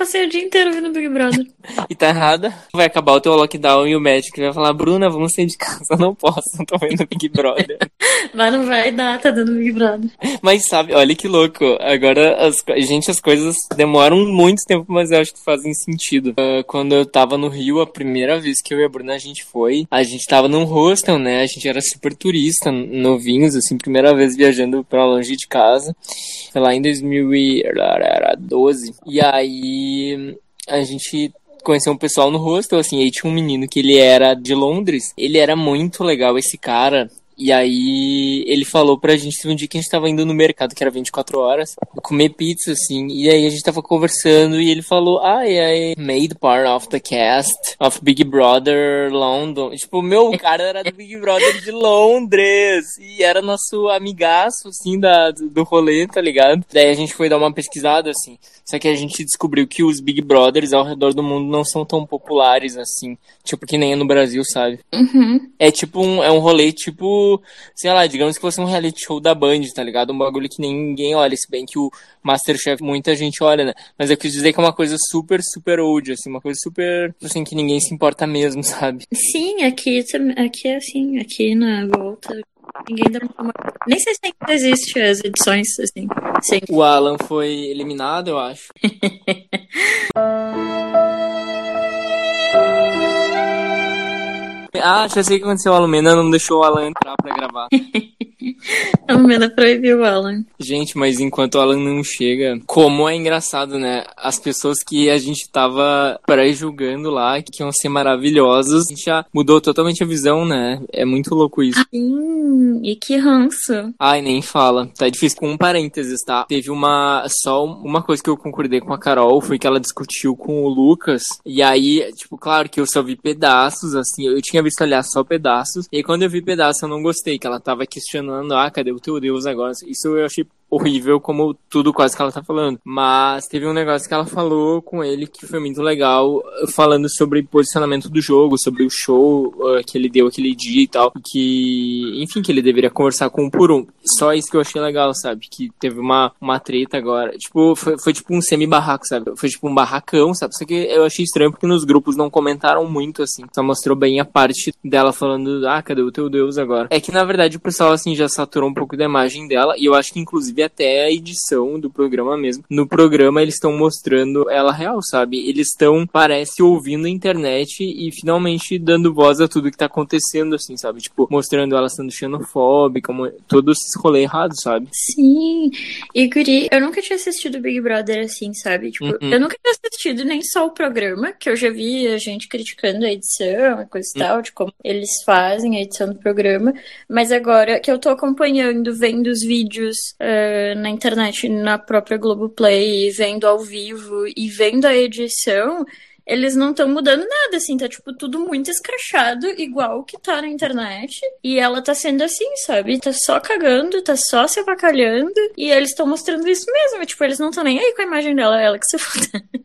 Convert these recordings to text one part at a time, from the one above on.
passei o dia inteiro vendo Big Brother. e tá errada. Vai acabar o teu lockdown e o médico vai falar, Bruna, vamos sair de casa. Não posso, não tô vendo Big Brother. Mas não vai dar, tá dando Big Brother. Mas sabe, olha que louco. Agora, as, gente, as coisas demoram muito tempo, mas eu acho que fazem sentido. Uh, quando eu tava no Rio, a primeira vez que eu e a Bruna a gente foi, a gente tava num hostel, né? A gente era super turista, novinhos, assim, primeira vez viajando pra longe de casa. Foi lá em 2012. E aí a gente conheceu um pessoal no hostel, assim, aí tinha um menino que ele era de Londres. Ele era muito legal, esse cara. E aí ele falou pra gente, teve um dia que a gente tava indo no mercado, que era 24 horas, comer pizza, assim, e aí a gente tava conversando e ele falou, ah, I made part of the cast of Big Brother London. Tipo, meu, cara era do Big Brother de Londres e era nosso amigaço, assim, da, do rolê, tá ligado? Daí a gente foi dar uma pesquisada, assim, só que a gente descobriu que os Big Brothers ao redor do mundo não são tão populares, assim, tipo, que nem é no Brasil, sabe? Uhum. É tipo um, é um rolê, tipo, sei lá, digamos que fosse um reality show da Band, tá ligado? Um bagulho que ninguém olha, se bem que o Masterchef muita gente olha, né? Mas eu quis dizer que é uma coisa super, super old, assim, uma coisa super, assim, que ninguém se importa mesmo, sabe? Sim, aqui, aqui é assim, aqui na volta Ninguém dá uma... Nem sei se ainda existe as edições, assim. Sim. O Alan foi eliminado, eu acho. Ah, já sei o que aconteceu. A Lumena não deixou o Alan entrar pra gravar. A Lumena proibiu o Alan. Gente, mas enquanto o Alan não chega, como é engraçado, né? As pessoas que a gente tava pré-julgando lá, que iam ser maravilhosas, a gente já mudou totalmente a visão, né? É muito louco isso. Sim, e que ranço. Ai, nem fala. Tá difícil. Com um parênteses, tá? Teve uma. Só uma coisa que eu concordei com a Carol foi que ela discutiu com o Lucas. E aí, tipo, claro que eu só vi pedaços, assim. Eu tinha visto, aliás, só pedaços. E quando eu vi pedaços, eu não gostei, que ela tava questionando, ah, cadê o teu Deus agora? Isso eu achei horrível como tudo quase que ela tá falando. Mas teve um negócio que ela falou com ele que foi muito legal, falando sobre posicionamento do jogo, sobre o show uh, que ele deu aquele dia e tal. Que, enfim, que ele deveria conversar com um por um. Só isso que eu achei legal, sabe? Que teve uma, uma treta agora. Tipo, foi, foi tipo um semi-barraco, sabe? Foi tipo um barracão, sabe? Só que eu achei estranho porque nos grupos não comentaram muito, assim. Só mostrou bem a parte dela falando, ah, cadê o teu Deus agora? É que na verdade o pessoal, assim, já saturou um pouco da imagem dela. E eu acho que, inclusive, até a edição do programa mesmo. No programa eles estão mostrando ela real, sabe? Eles estão, parece, ouvindo a internet e finalmente dando voz a tudo que tá acontecendo, assim, sabe? Tipo, mostrando ela sendo xenofóbica, todos esses rolês errados, sabe? Sim. E, Guri, eu nunca tinha assistido Big Brother assim, sabe? Tipo, uhum. eu nunca tinha assistido nem só o programa, que eu já vi a gente criticando a edição, a coisa e uhum. tal, de como eles fazem a edição do programa. Mas agora que eu tô acompanhando, vendo os vídeos. Uh, na internet, na própria Globoplay, vendo ao vivo e vendo a edição, eles não estão mudando nada, assim, tá tipo tudo muito escrachado, igual que tá na internet. E ela tá sendo assim, sabe? Tá só cagando, tá só se avacalhando. E eles estão mostrando isso mesmo. Tipo, eles não estão nem aí com a imagem dela, ela que se foda.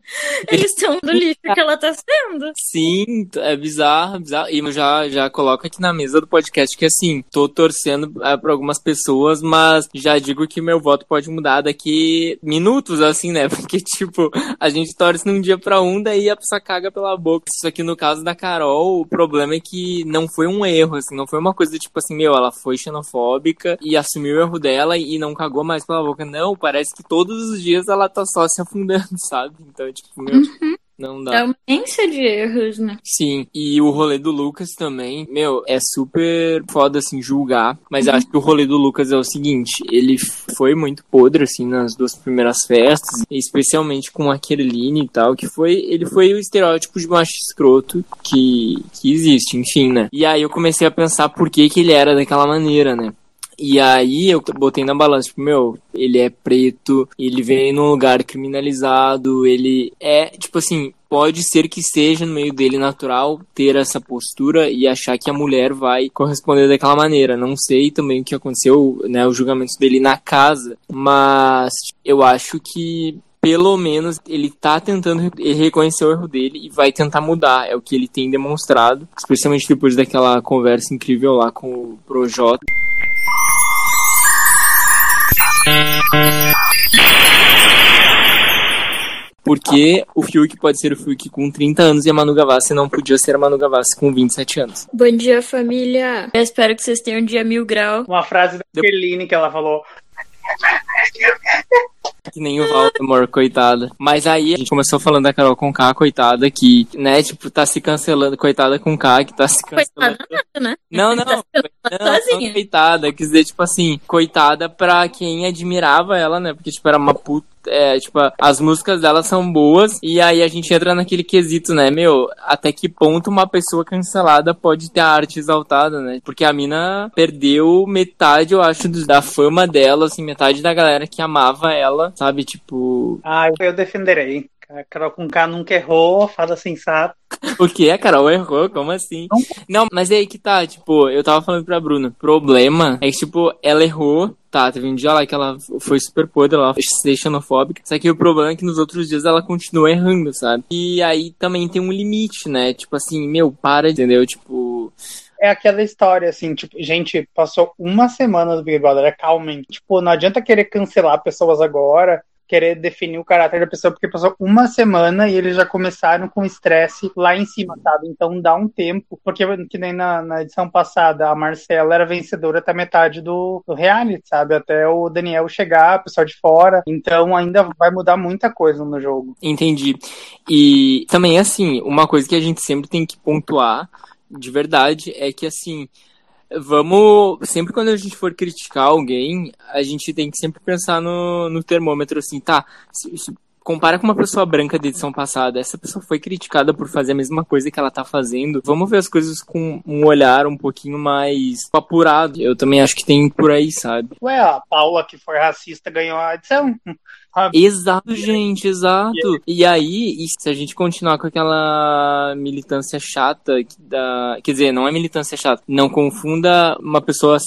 Eles estão no lixo que ela tá sendo. Sim, é bizarro, bizarro. E eu já, já coloco aqui na mesa do podcast que assim, tô torcendo é, pra algumas pessoas, mas já digo que meu voto pode mudar daqui minutos, assim, né? Porque, tipo, a gente torce num dia pra um, daí a pessoa caga pela boca. Isso aqui no caso da Carol, o problema é que não foi um erro, assim, não foi uma coisa tipo assim, meu, ela foi xenofóbica e assumiu o erro dela e não cagou mais pela boca. Não, parece que todos os dias ela tá só se afundando, sabe? Então, tipo, meu. Uhum. Não dá. É uma imensa de erros, né? Sim, e o rolê do Lucas também, meu, é super foda, assim, julgar. Mas uhum. acho que o rolê do Lucas é o seguinte: ele foi muito podre, assim, nas duas primeiras festas, especialmente com a Kerline e tal, que foi. Ele foi o estereótipo de macho escroto que, que existe, enfim, né? E aí eu comecei a pensar por que, que ele era daquela maneira, né? E aí eu botei na balança, tipo, meu, ele é preto, ele vem num lugar criminalizado, ele é, tipo assim, pode ser que seja no meio dele natural ter essa postura e achar que a mulher vai corresponder daquela maneira. Não sei também o que aconteceu, né, o julgamento dele na casa, mas eu acho que pelo menos ele tá tentando reconhecer o erro dele e vai tentar mudar. É o que ele tem demonstrado, especialmente depois daquela conversa incrível lá com o Projota. Porque o Fiuk pode ser o Fiuk com 30 anos e a Manu Gavassi não podia ser a Manu Gavassi com 27 anos. Bom dia, família. Eu espero que vocês tenham um dia mil grau. Uma frase da Kerline que ela falou. Que nem o Voldemort, coitada. Mas aí a gente começou falando da Carol com K, coitada, que, né, tipo, tá se cancelando. Coitada com K, que tá se cancelando. Coitada nada, né? Não, não, Tá não, não, sozinha. coitada. Quer dizer, tipo assim, coitada pra quem admirava ela, né? Porque, tipo, era uma puta. É, tipo, as músicas dela são boas, e aí a gente entra naquele quesito, né, meu, até que ponto uma pessoa cancelada pode ter a arte exaltada, né? Porque a mina perdeu metade, eu acho, da fama dela, assim, metade da galera que amava ela, sabe? Tipo, Ah, eu defenderei. A Carol com K nunca errou, fada sensata. O que? A Carol errou? Como assim? Não, mas é aí que tá, tipo, eu tava falando pra Bruna. Problema é que, tipo, ela errou. Tá, teve um dia lá que ela foi super podre, ela foi xenofóbica. Só que o problema é que nos outros dias ela continua errando, sabe? E aí também tem um limite, né? Tipo assim, meu, para, entendeu? Tipo. É aquela história, assim, tipo, gente, passou uma semana do Big Brother, acalmem. Tipo, não adianta querer cancelar pessoas agora, querer definir o caráter da pessoa, porque passou uma semana e eles já começaram com estresse lá em cima, sabe? Então dá um tempo, porque que nem na, na edição passada, a Marcela era vencedora até metade do, do reality, sabe? Até o Daniel chegar, o pessoal de fora. Então ainda vai mudar muita coisa no jogo. Entendi. E também, assim, uma coisa que a gente sempre tem que pontuar, de verdade, é que, assim, vamos. Sempre quando a gente for criticar alguém, a gente tem que sempre pensar no, no termômetro, assim, tá? Se, se compara com uma pessoa branca da edição passada, essa pessoa foi criticada por fazer a mesma coisa que ela tá fazendo. Vamos ver as coisas com um olhar um pouquinho mais apurado. Eu também acho que tem por aí, sabe? Ué, a Paula, que foi racista, ganhou a edição. Exato, gente, exato. E aí, e se a gente continuar com aquela militância chata, que, dá, quer dizer, não é militância chata, não confunda uma pessoa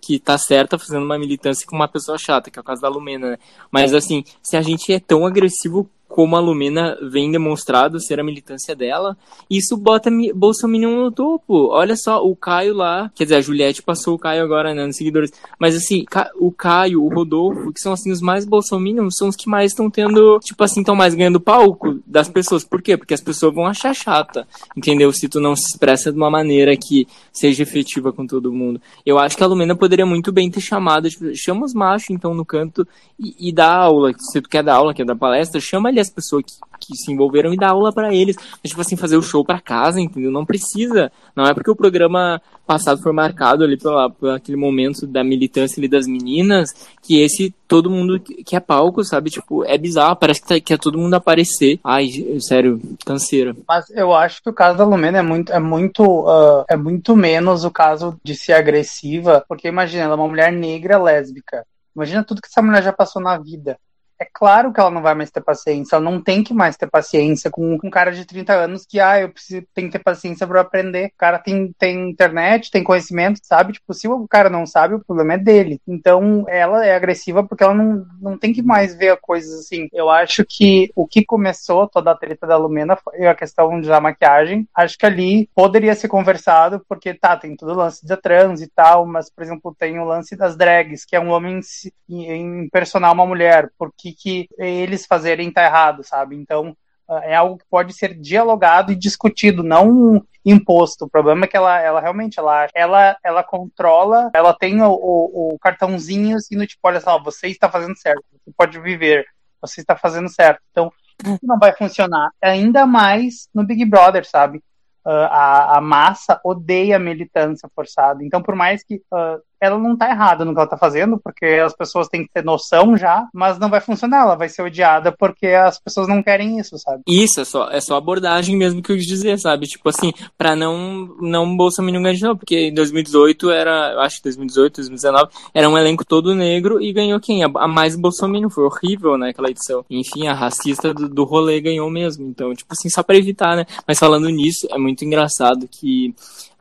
que tá certa fazendo uma militância com uma pessoa chata, que é o caso da Lumena, né? Mas assim, se a gente é tão agressivo como a Lumena vem demonstrado ser a militância dela, isso bota Bolsonaro no topo. Olha só, o Caio lá, quer dizer, a Juliette passou o Caio agora, né, nos seguidores, mas assim, o Caio, o Rodolfo, que são assim os mais bolsominions, são os que mais estão tendo, tipo assim, estão mais ganhando palco das pessoas. Por quê? Porque as pessoas vão achar chata, entendeu? Se tu não se expressa de uma maneira que seja efetiva com todo mundo. Eu acho que a Lumena poderia muito bem ter chamado, tipo, chama os machos então no canto e, e dá aula. Se tu quer dar aula, quer dar palestra, chama ali as pessoas que, que se envolveram e dá aula pra eles. Mas, tipo assim, fazer o show pra casa, entendeu? Não precisa. Não é porque o programa passado foi marcado ali pela, por aquele momento da militância ali das meninas, que esse todo mundo que é palco, sabe? Tipo, é bizarro, parece que, tá, que é todo mundo aparecer. Ai, sério, canseira. Mas eu acho que o caso da Lumena é muito, é muito, ah, é muito menos o caso de ser agressiva, porque imagina, ela é uma mulher negra lésbica. Imagina tudo que essa mulher já passou na vida. É claro que ela não vai mais ter paciência, ela não tem que mais ter paciência com um cara de 30 anos que, ah, eu preciso, tenho que ter paciência para aprender. O cara tem, tem internet, tem conhecimento, sabe? Tipo, se o cara não sabe, o problema é dele. Então, ela é agressiva porque ela não, não tem que mais ver coisas assim. Eu acho que o que começou toda a treta da Lumena foi a questão da maquiagem. Acho que ali poderia ser conversado, porque tá, tem todo o lance da trans e tal, mas, por exemplo, tem o lance das drags, que é um homem se- em impersonar uma mulher. Por que, eles fazerem tá errado, sabe? Então, ah, é algo que pode ser dialogado e discutido, não imposto. O problema é que ela, ela realmente ela, ela, ela controla, ela tem o, o, o cartãozinho assim, tipo, olha só, você está fazendo certo, você pode viver, você está fazendo certo. Então, não vai funcionar. Ainda mais no Big Brother, sabe? Ah, a, a massa odeia a militância forçada. Então, por mais que ah, ela não tá errada no que ela tá fazendo, porque as pessoas têm que ter noção já, mas não vai funcionar, ela vai ser odiada porque as pessoas não querem isso, sabe? Isso, é só, é só abordagem mesmo que eu quis dizer, sabe? Tipo assim, pra não, não Bolsonaro ganhar de novo, porque em 2018 era, eu acho que 2018, 2019, era um elenco todo negro e ganhou quem? A, a mais Bolsonaro, foi horrível, né, aquela edição. Enfim, a racista do, do rolê ganhou mesmo, então, tipo assim, só pra evitar, né? Mas falando nisso, é muito engraçado que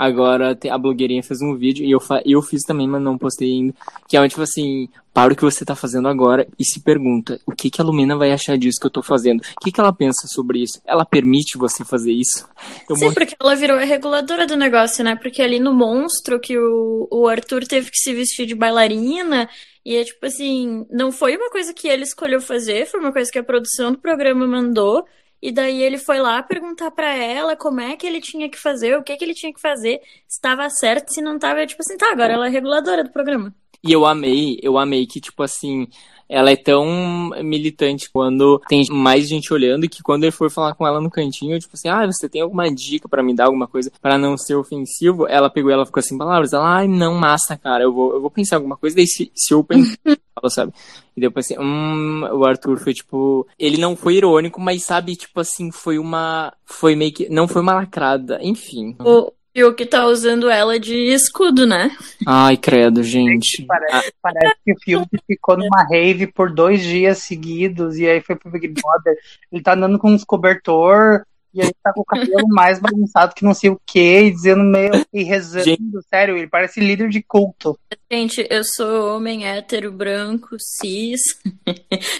agora a blogueirinha fez um vídeo, e eu, fa- eu fiz também, mas não postei ainda, que é tipo assim, para o que você tá fazendo agora e se pergunta, o que que a Lumena vai achar disso que eu tô fazendo? O que que ela pensa sobre isso? Ela permite você fazer isso? Eu Sim, porque ela virou a reguladora do negócio, né? Porque ali no Monstro, que o, o Arthur teve que se vestir de bailarina, E é tipo assim, não foi uma coisa que ele escolheu fazer, foi uma coisa que a produção do programa mandou. E daí ele foi lá perguntar para ela como é que ele tinha que fazer, o que que ele tinha que fazer, se estava certo, se não estava, tipo assim, tá, agora ela é reguladora do programa. E eu amei, eu amei que, tipo assim, ela é tão militante quando tem mais gente olhando que quando ele for falar com ela no cantinho, tipo assim, ah, você tem alguma dica para me dar alguma coisa para não ser ofensivo? Ela pegou ela ficou assim palavras, ela, ai, não, massa, cara, eu vou, eu vou pensar alguma coisa, daí se, se eu pensar, sabe? E depois assim, hum, o Arthur foi tipo, ele não foi irônico, mas sabe, tipo assim, foi uma, foi meio que, não foi uma lacrada, enfim. O, o que tá usando ela de escudo, né? Ai, credo, gente. Parece, parece que o filme ficou numa rave por dois dias seguidos e aí foi pro Big Brother. Ele tá andando com uns cobertor e aí tá com o cabelo mais bagunçado que não sei o que, e dizendo meio e rezando. Gente. Sério, ele parece líder de culto. Gente, eu sou homem hétero, branco, cis.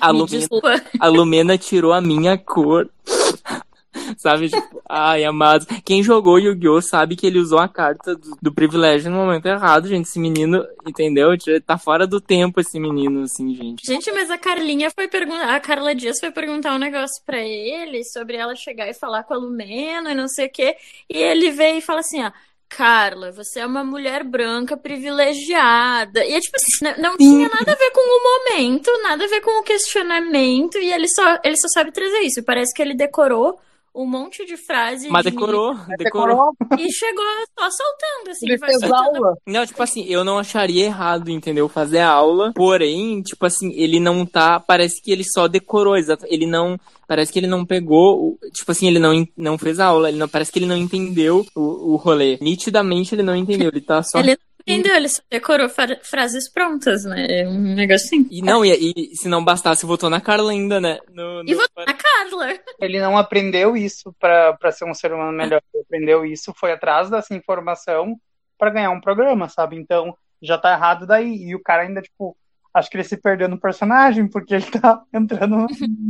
A, Lumena, a Lumena tirou a minha cor. Sabe? Tipo, ai, amados. Quem jogou Yu-Gi-Oh! sabe que ele usou a carta do, do, privilégio no momento errado, gente. Esse menino, entendeu? Tá fora do tempo esse menino, assim, gente. Gente, mas a Carlinha foi perguntar, a Carla Dias foi perguntar um negócio pra ele sobre ela chegar e falar com a Lumena e não sei o quê. E ele veio e fala assim, ó. Carla, você é uma mulher branca privilegiada. E é tipo assim, não, não tinha nada a ver com o momento, nada a ver com o questionamento, e ele só, ele só sabe trazer isso. Parece que ele decorou um monte de frase. Mas de decorou, decorou. E chegou só soltando, assim. Ele fez soltando. aula. Não, tipo assim, eu não acharia errado, entendeu? Fazer aula. Porém, tipo assim, ele não tá. Parece que ele só decorou, exato. Ele não. Parece que ele não pegou. Tipo assim, ele não, não fez aula. Ele não, parece que ele não entendeu o, o rolê. Nitidamente ele não entendeu. Ele tá só. Ele entendeu, ele só decorou frases prontas, né? É um negocinho. E não, e, e, se não bastasse, votou na Carla ainda, né? No, no... E votou na Carla. Ele não aprendeu isso pra, pra ser um ser humano melhor. Ele aprendeu isso, foi atrás dessa informação para ganhar um programa, sabe? Então, já tá errado daí. E o cara ainda, tipo, acho que ele se perdeu no personagem, porque ele tá entrando num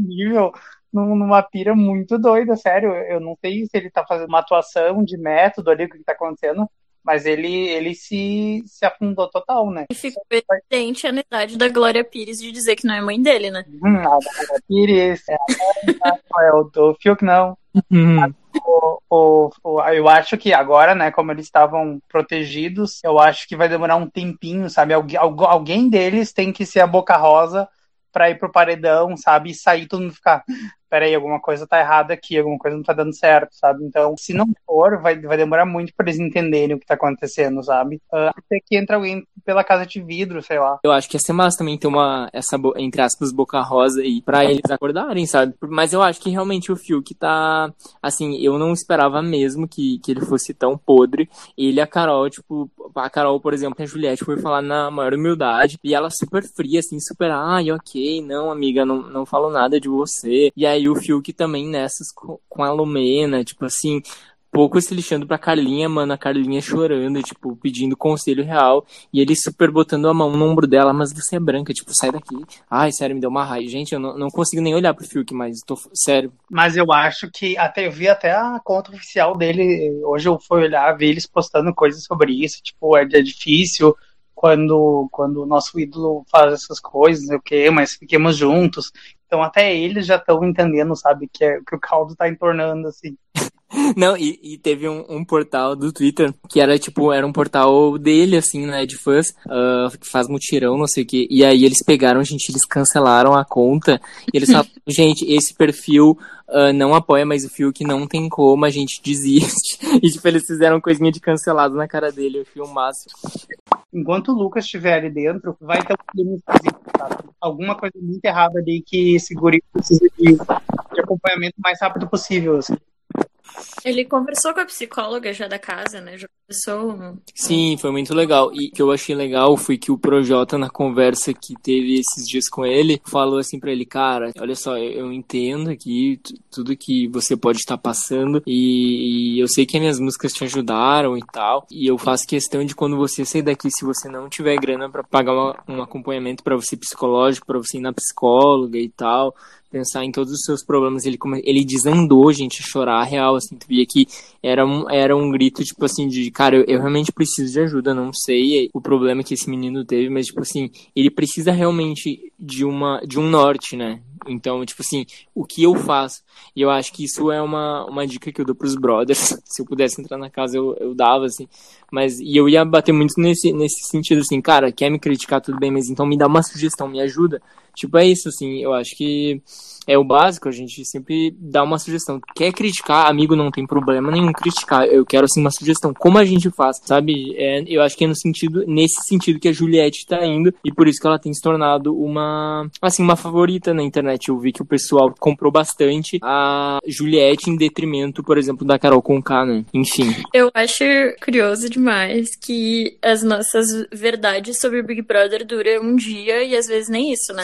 nível, numa pira muito doida, sério. Eu não sei se ele tá fazendo uma atuação de método ali, o que tá acontecendo, mas ele, ele se, se afundou total, né? E ficou evidente a necessidade da Glória Pires de dizer que não é mãe dele, né? Hum, a Glória Pires, é, é o do Fiuk, não. Uhum. O, o, o, eu acho que agora, né, como eles estavam protegidos, eu acho que vai demorar um tempinho, sabe? Algu alguém deles tem que ser a boca rosa para ir pro paredão, sabe? E sair todo mundo ficar, peraí, alguma coisa tá errada aqui, alguma coisa não tá dando certo, sabe? Então, se não for, vai, vai demorar muito para eles entenderem o que tá acontecendo, sabe? Uh, até que entra alguém pela casa de vidro, sei lá. Eu acho que ia ser massa também ter uma, essa, entre aspas, boca rosa aí, pra eles acordarem, sabe? Mas eu acho que realmente o Fiuk tá, assim, eu não esperava mesmo que, que ele fosse tão podre. Ele e a Carol, tipo, a Carol, por exemplo, a Juliette foi falar na maior humildade, e ela super fria, assim, super, ai, ok, não, amiga, não, não falo nada de você. E aí aí o Fiuk também nessas com a Lumena, tipo assim, pouco se lixando pra Carlinha, mano, a Carlinha chorando, tipo, pedindo conselho real, e ele super botando a mão no ombro dela, mas você é branca, tipo, sai daqui. Ai, sério, me deu uma raiva. Gente, eu não, não consigo nem olhar pro Fiuk, mas tô, sério. Mas eu acho que, até eu vi até a conta oficial dele, hoje eu fui olhar, vi eles postando coisas sobre isso, tipo, é, é difícil, quando, quando o nosso ídolo faz essas coisas, o que, mas fiquemos juntos. Então até eles já estão entendendo, sabe, que, é, que o caldo está entornando, assim. Não, e, e teve um, um, portal do Twitter que era tipo, era um portal dele, assim, né, de fãs, uh, que faz mutirão, não sei o que. E aí eles pegaram, gente, eles cancelaram a conta. E eles falaram, gente, esse perfil uh, não apoia mais o Fiuk, não tem como, a gente desiste. E tipo, eles fizeram coisinha de cancelado na cara dele, o máximo. Enquanto o Lucas estiver ali dentro, vai ter um esquisito, Alguma coisa muito errada ali que esse guri precisa de, de acompanhamento o mais rápido possível, assim. Ele conversou com a psicóloga já da casa, né? Já conversou. Sim, foi muito legal. E o que eu achei legal foi que o Projota, na conversa que teve esses dias com ele, falou assim para ele, cara, olha só, eu entendo aqui tudo que você pode estar passando e, e eu sei que as minhas músicas te ajudaram e tal. E eu faço questão de quando você sair daqui, se você não tiver grana para pagar uma, um acompanhamento para você psicológico, para você ir na psicóloga e tal, pensar em todos os seus problemas. Ele, ele desandou, gente, a chorar real, assim. Tu via que era um, era um grito, tipo assim, de cara, eu, eu realmente preciso de ajuda, não sei o problema que esse menino teve, mas, tipo assim, ele precisa realmente de uma de um norte, né? Então, tipo assim, o que eu faço? E eu acho que isso é uma, uma dica que eu dou pros brothers. Se eu pudesse entrar na casa, eu, eu dava, assim. Mas, e eu ia bater muito nesse, nesse sentido, assim, cara, quer me criticar, tudo bem, mas então me dá uma sugestão, me ajuda. Tipo, é isso, assim, eu acho que é o básico, a gente sempre dá uma sugestão. Quer criticar, amigo, não tem problema nenhum criticar. Eu quero, assim, uma sugestão. Como a gente faz, sabe? É, eu acho que é no sentido, nesse sentido que a Juliette tá indo, e por isso que ela tem se tornado uma, assim, uma favorita na internet. Eu vi que o pessoal comprou bastante a Juliette em detrimento, por exemplo, da Carol Conká, né? Enfim. Eu acho curioso demais que as nossas verdades sobre o Big Brother duram um dia e às vezes nem isso, né?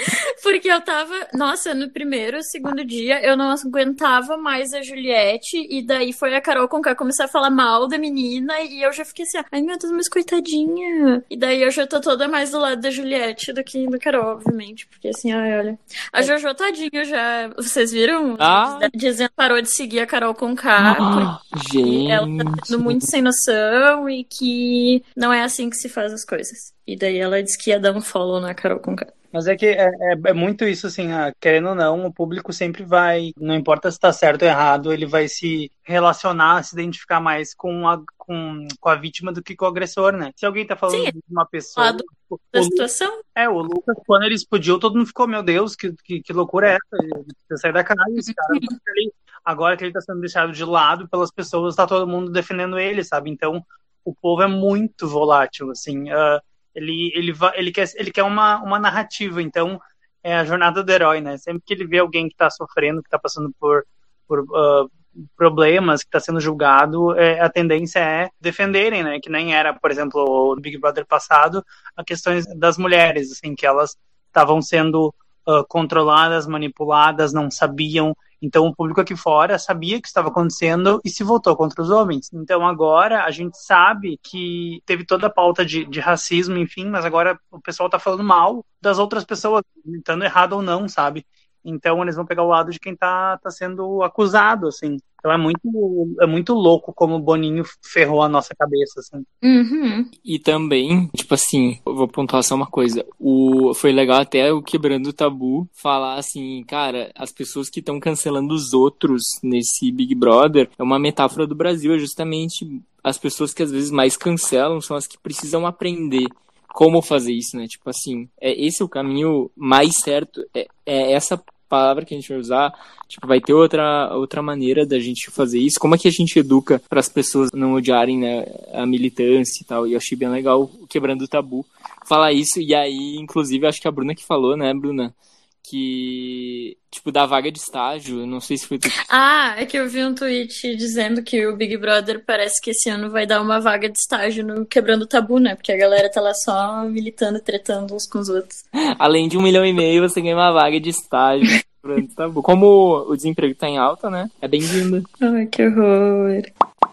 Porque eu tava, nossa, no primeiro, segundo dia, eu não aguentava mais a Juliette, e daí foi a Carol Conká começar a falar mal da menina, e eu já fiquei assim, ai meu Deus, mas coitadinha. E daí eu já tô toda mais do lado da Juliette do que da Carol, obviamente, porque assim, ai, olha. A Jojo tadinho já, vocês viram? Ah. Dizendo parou de seguir a Carol Conká, Ah, gente. ela tá sendo muito sem noção e que não é assim que se faz as coisas. E daí ela disse que ia dar um follow na Carol Conká. Mas é que é, é, é muito isso, assim, ah, querendo ou não, o público sempre vai, não importa se tá certo ou errado, ele vai se relacionar, se identificar mais com a, com, com a vítima do que com o agressor, né? Se alguém tá falando Sim, de uma pessoa. lado o Da situação? é, o Lucas, quando ele explodiu, todo mundo ficou, meu Deus, que, que, que loucura é essa? Ele precisa sair da casa, esse cara. Ele- agora que ele tá sendo deixado de lado pelas pessoas, tá todo mundo defendendo ele, sabe? Então, o povo é muito volátil, assim. ah, ele, ele, ele quer, ele quer uma, uma narrativa, então é a jornada do herói, né? Sempre que ele vê alguém que tá sofrendo, que tá passando por, por ah, problemas, que tá sendo julgado, é, a tendência é defenderem, né? Que nem era, por exemplo, no Big Brother passado, a questões das mulheres, assim, que elas estavam sendo ah, controladas, manipuladas, não sabiam. Então o público aqui fora sabia que estava acontecendo e se voltou contra os homens. Então agora a gente sabe que teve toda a pauta de, de racismo, enfim, mas agora o pessoal tá falando mal das outras pessoas, estando errado ou não, sabe? Então eles vão pegar o lado de quem tá, tá sendo acusado, assim. Então é muito, é muito louco como o Boninho ferrou a nossa cabeça, assim. Uhum. E também, tipo assim, eu vou pontuar só uma coisa. O, foi legal até o Quebrando o Tabu falar assim, cara, as pessoas que estão cancelando os outros nesse Big Brother é uma metáfora do Brasil, é justamente as pessoas que às vezes mais cancelam são as que precisam aprender como fazer isso, né? Tipo assim, é esse é o caminho mais certo, é, é essa palavra que a gente vai usar, tipo, vai ter outra, outra maneira da gente fazer isso. Como é que a gente educa para as pessoas não odiarem, né, a militância e tal? E eu achei bem legal quebrando o tabu falar isso. E aí, inclusive, acho que a Bruna que falou, né, Bruna? Que, tipo, da vaga de estágio, não sei se foi tu Ah, é que eu vi um tweet dizendo que o Big Brother parece que esse ano vai dar uma vaga de estágio no Quebrando o Tabu, né? Porque a galera tá lá só militando, tretando uns com os outros. Além de um milhão e meio, você ganha uma vaga de estágio. Pronto, tá bom. Como o desemprego tá em alta, né? É bem-vindo. Ai, que horror.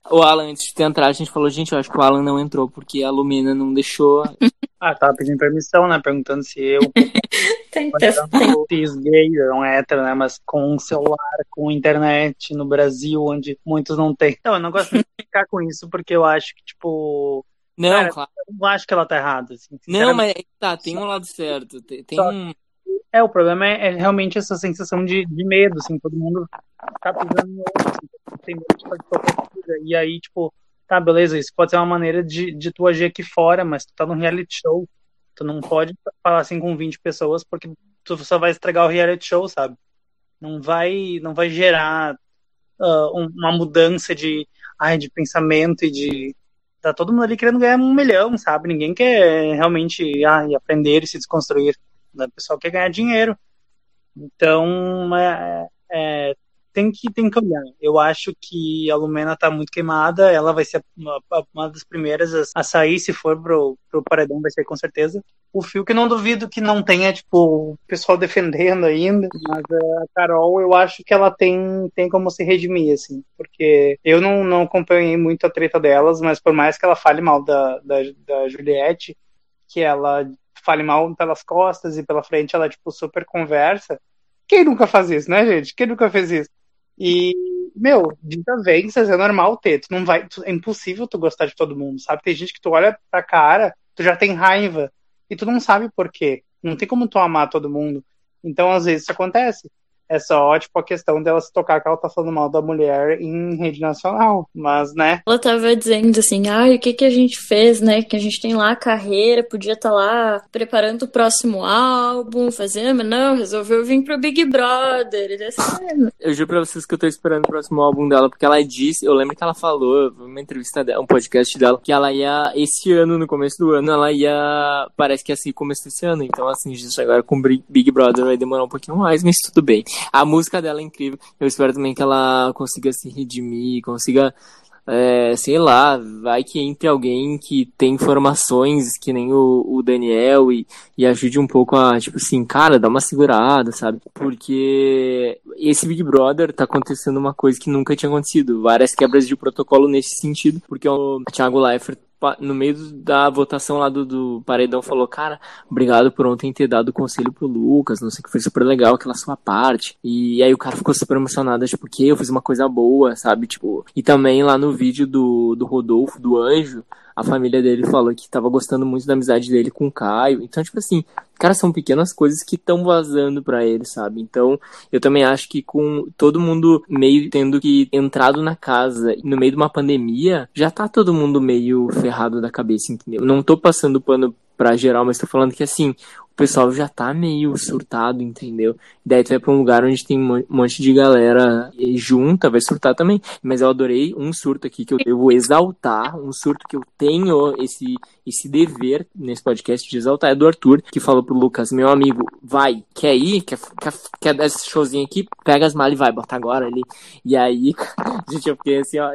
O Alan, antes de entrar, a gente falou, gente, eu acho que o Alan não entrou porque a Lumena não deixou. Ah, tava pedindo permissão, né? Perguntando se eu, Tem, quando cis gay, não hétero, né? Mas com um celular, com internet no Brasil, onde muitos não têm. Não, eu não gosto de ficar com isso, porque eu acho que, tipo. Não, Cara, claro. Eu não acho que ela tá errada. Assim, Não, mas é que tá, tem um lado certo. Tem, tem Só- um. É, o problema é, é realmente essa sensação de, de medo, assim, todo mundo tá pisando no outro, assim, tem medo de fazer qualquer coisa. E aí, tipo, tá, beleza, isso pode ser uma maneira de, de tu agir aqui fora, mas tu tá num reality show. Tu não pode falar assim com 20 pessoas, porque tu só vai estragar o reality show, sabe? Não vai, não vai gerar um- uma mudança de, ai, de pensamento e de. Tá todo mundo ali querendo ganhar um milhão, sabe? Ninguém quer realmente ai, aprender e se desconstruir. Né? O pessoal quer ganhar dinheiro. Então, é, é, tem, que, tem que olhar. Eu acho que a Lumena tá muito queimada. Ela vai ser uma, uma das primeiras a, a sair, se for pro, pro paredão, vai ser com certeza. O Fio que não duvido que não tenha, tipo, o pessoal defendendo ainda. Mas é, a Carol, eu acho que ela tem, tem como se redimir, assim. Porque eu não, não acompanhei muito a treta delas, mas por mais que ela fale mal da, da, da Juliette, que ela fale mal pelas costas e pela frente, ela, tipo, super conversa. Quem nunca faz isso, né, gente? Quem nunca fez isso? E meu, desavenças é normal ter. Tu não vai, tu, é impossível tu gostar de todo mundo, sabe? Tem gente que tu olha pra cara, tu já tem raiva e tu não sabe por quê. Não tem como tu amar todo mundo. Então, às vezes, isso acontece. É só, tipo, a questão dela se tocar que ela tá falando mal da mulher em rede nacional. Mas, né? Ela tava dizendo assim, ai, o que que a gente fez, né? Que a gente tem lá a carreira, podia estar tá lá preparando o próximo álbum, fazendo, mas não, resolveu vir pro Big Brother. Assim, eu juro pra vocês que eu tô esperando o próximo álbum dela, porque ela disse, eu lembro que ela falou, uma entrevista dela, um podcast dela, que ela ia, esse ano, no começo do ano, ela ia, parece que ia assim, começo desse ano. Então, assim, gente, agora com Big Brother vai demorar um pouquinho mais, mas tudo bem. A música dela é incrível. Eu espero também que ela consiga se redimir, consiga é, sei lá, vai que entre alguém que tem informações que nem o, o Daniel e, e, ajude um pouco a, tipo assim, cara, dá uma segurada, sabe? Porque esse Big Brother tá acontecendo uma coisa que nunca tinha acontecido, várias quebras de protocolo nesse sentido, porque o Thiago Leifert no meio da votação lá do, do Paredão falou, cara, obrigado por ontem ter dado conselho pro Lucas, não sei o que, foi super legal aquela sua parte. E aí o cara ficou super emocionado, tipo, que eu fiz uma coisa boa, sabe? Tipo, e também lá no vídeo do, do Rodolfo, do Anjo, a família dele falou que tava gostando muito da amizade dele com o Caio. Então, tipo assim, cara, são pequenas coisas que estão vazando para ele, sabe? Então, eu também acho que com todo mundo meio tendo que entrado na casa no meio de uma pandemia, já tá todo mundo meio ferrado da cabeça, entendeu? Não tô passando pano pra geral, mas tô falando que assim, pessoal já tá meio surtado, entendeu? Daí tu vai pra um lugar onde tem um monte de galera junta, vai surtar também. Mas eu adorei um surto aqui que eu devo exaltar, um surto que eu tenho esse, esse dever nesse podcast de exaltar, é do Arthur, que falou pro Lucas, meu amigo, vai, quer ir? Quer, quer, quer dar esse showzinho aqui? Pega as malas e vai, bota agora ali. E aí, gente, eu fiquei assim, ó,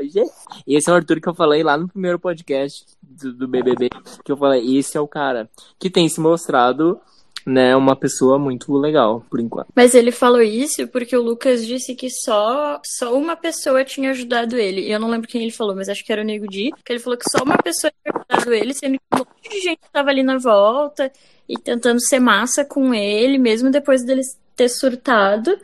esse é o Arthur que eu falei lá no primeiro podcast do, do BBB, que eu falei, esse é o cara que tem se mostrado né, uma pessoa muito legal, por enquanto. Mas ele falou isso porque o Lucas disse que só, só uma pessoa tinha ajudado ele. E eu não lembro quem ele falou, mas acho que era o Nego Di, que ele falou que só uma pessoa tinha ajudado ele, sendo que um monte de gente estava ali na volta e tentando ser massa com ele, mesmo depois dele ter surtado.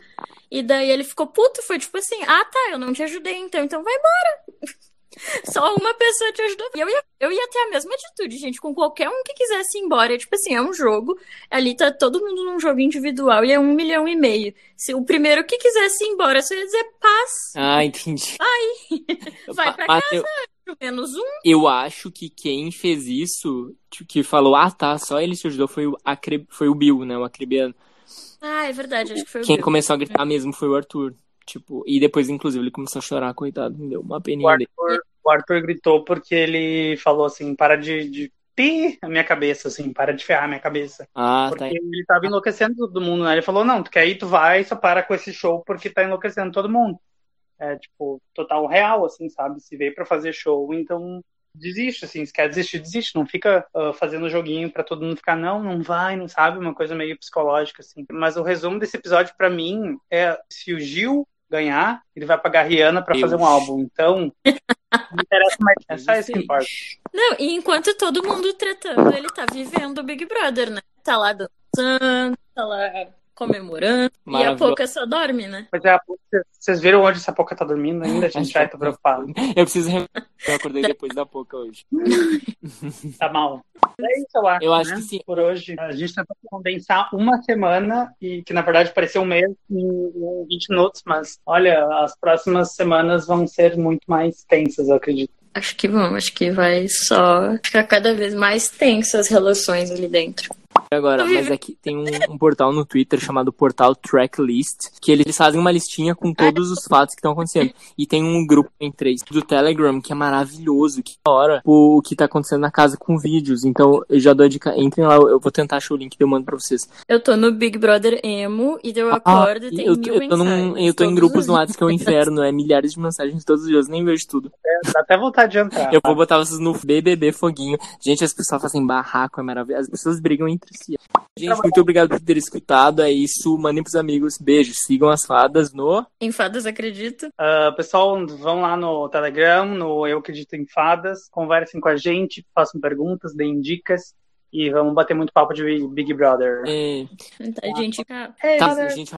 E daí ele ficou puto, foi tipo assim, ah tá, eu não te ajudei então, então vai embora. Só uma pessoa te ajudou. E eu ia, eu ia ter a mesma atitude, gente, com qualquer um que quisesse ir embora. É, tipo assim, é um jogo. Ali tá todo mundo num jogo individual e é um milhão e meio. Se o primeiro que quisesse ir embora, só ia dizer paz. Ah, entendi. Ai, vai pra casa. Eu... Menos um. Eu acho que quem fez isso, que falou, ah tá, só ele te ajudou, foi o, Acre... foi o Bill, né? O Acrebiano. Ah, é verdade, acho que foi o Quem Bill. começou a gritar mesmo foi o Arthur. Tipo, e depois, inclusive, ele começou a chorar, coitado, me deu uma peninha o Arthur, o Arthur gritou porque ele falou assim, para de, de pi a minha cabeça, assim, para de ferrar a minha cabeça. Ah, porque tá. ele tava enlouquecendo todo mundo, né? Ele falou, não, tu quer ir, tu vai, só para com esse show porque tá enlouquecendo todo mundo. É, tipo, total real, assim, sabe? Se veio para fazer show, então desiste, assim, se quer desistir, desiste, não fica uh, fazendo joguinho para todo mundo ficar, não, não vai, não sabe, uma coisa meio psicológica, assim. Mas o resumo desse episódio, para mim, é se o Gil ganhar, ele vai pagar a Rihanna pra fazer um álbum. Então, não interessa mais. É só isso que importa. Não, e enquanto todo mundo tratando, ele tá vivendo o Big Brother, né? Tá lá dançando, tá lá comemorando. E a Poca só dorme, né? Pois é, vocês viram onde essa Poca tá dormindo ainda? A gente vai, tô preocupado. Eu preciso. Eu acordei depois da Poca hoje. tá mal. É isso, eu acho. Eu acho né? que sim. Por hoje. A gente tentou condensar uma semana, e que na verdade pareceu um mês em 20 minutos, mas olha, as próximas semanas vão ser muito mais tensas, eu acredito. Acho que vão, acho que vai só ficar cada vez mais tensas as relações ali dentro. Agora, mas aqui tem um, um, portal no Twitter chamado Portal Tracklist, que eles fazem uma listinha com todos os fatos que estão acontecendo. E tem um grupo em três do Telegram que é maravilhoso, que é hora o, o que tá acontecendo na casa com vídeos. Então, eu já dou a dica, entrem lá, eu vou tentar achar o link e eu mando pra vocês. Eu tô no Big Brother Emo e eu acordo ah, e tem eu, mil eu tô, num, eu tô em grupos no WhatsApp que é o inferno, é milhares de mensagens todos os dias, nem vejo tudo. É, dá até vontade de entrar. Eu vou botar vocês no BBB Foguinho. Gente, as pessoas fazem barraco, é maravilhoso. As pessoas brigam entre Gente, muito obrigado por ter escutado. É isso. Mandem pros amigos. Beijos. Sigam as fadas no. Em Fadas Acredito. Uh, pessoal, vão lá no Telegram, no Eu Acredito em Fadas. Conversem com a gente, façam perguntas, deem dicas. E vamos bater muito papo de Big Brother. É... Tá, gente. Tá, a gente